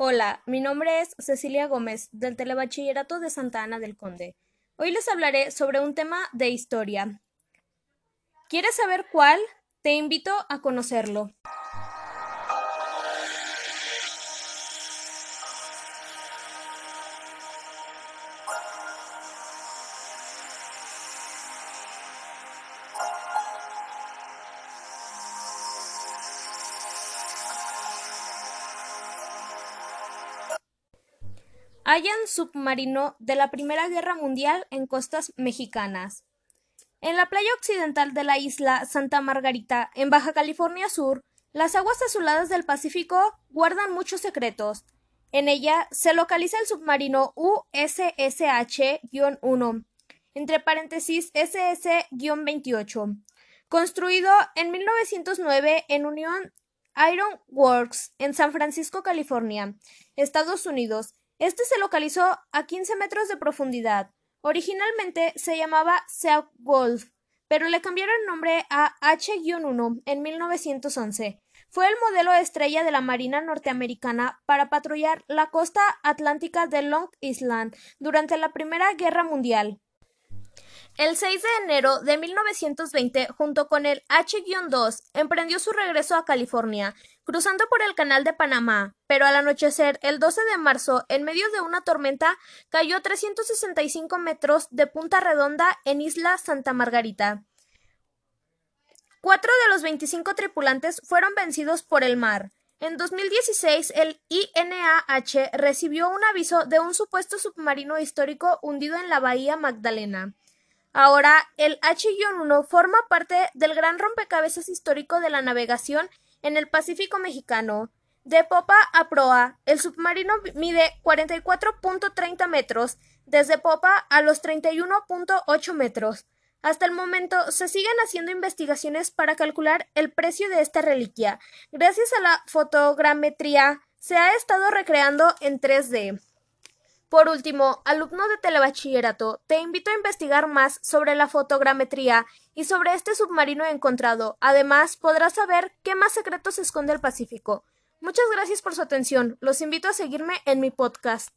Hola, mi nombre es Cecilia Gómez, del Telebachillerato de Santa Ana del Conde. Hoy les hablaré sobre un tema de historia. ¿Quieres saber cuál? Te invito a conocerlo. Hayan submarino de la Primera Guerra Mundial en costas mexicanas. En la playa occidental de la isla Santa Margarita, en Baja California Sur, las aguas azuladas del Pacífico guardan muchos secretos. En ella se localiza el submarino USSH-1, entre paréntesis SS-28, construido en 1909 en Union Iron Works, en San Francisco, California, Estados Unidos, este se localizó a 15 metros de profundidad. Originalmente se llamaba Wolf, pero le cambiaron nombre a H-1 en 1911. Fue el modelo estrella de la Marina norteamericana para patrullar la costa atlántica de Long Island durante la Primera Guerra Mundial. El 6 de enero de 1920, junto con el H-2, emprendió su regreso a California, cruzando por el Canal de Panamá, pero al anochecer, el 12 de marzo, en medio de una tormenta, cayó a 365 metros de Punta Redonda en Isla Santa Margarita. Cuatro de los 25 tripulantes fueron vencidos por el mar. En 2016, el INAH recibió un aviso de un supuesto submarino histórico hundido en la bahía Magdalena. Ahora, el H-1 forma parte del gran rompecabezas histórico de la navegación en el Pacífico mexicano. De popa a proa, el submarino mide 44.30 metros, desde popa a los 31.8 metros. Hasta el momento se siguen haciendo investigaciones para calcular el precio de esta reliquia. Gracias a la fotogrametría se ha estado recreando en 3D. Por último, alumno de telebachillerato, te invito a investigar más sobre la fotogrametría y sobre este submarino encontrado. Además, podrás saber qué más secretos esconde el Pacífico. Muchas gracias por su atención. Los invito a seguirme en mi podcast.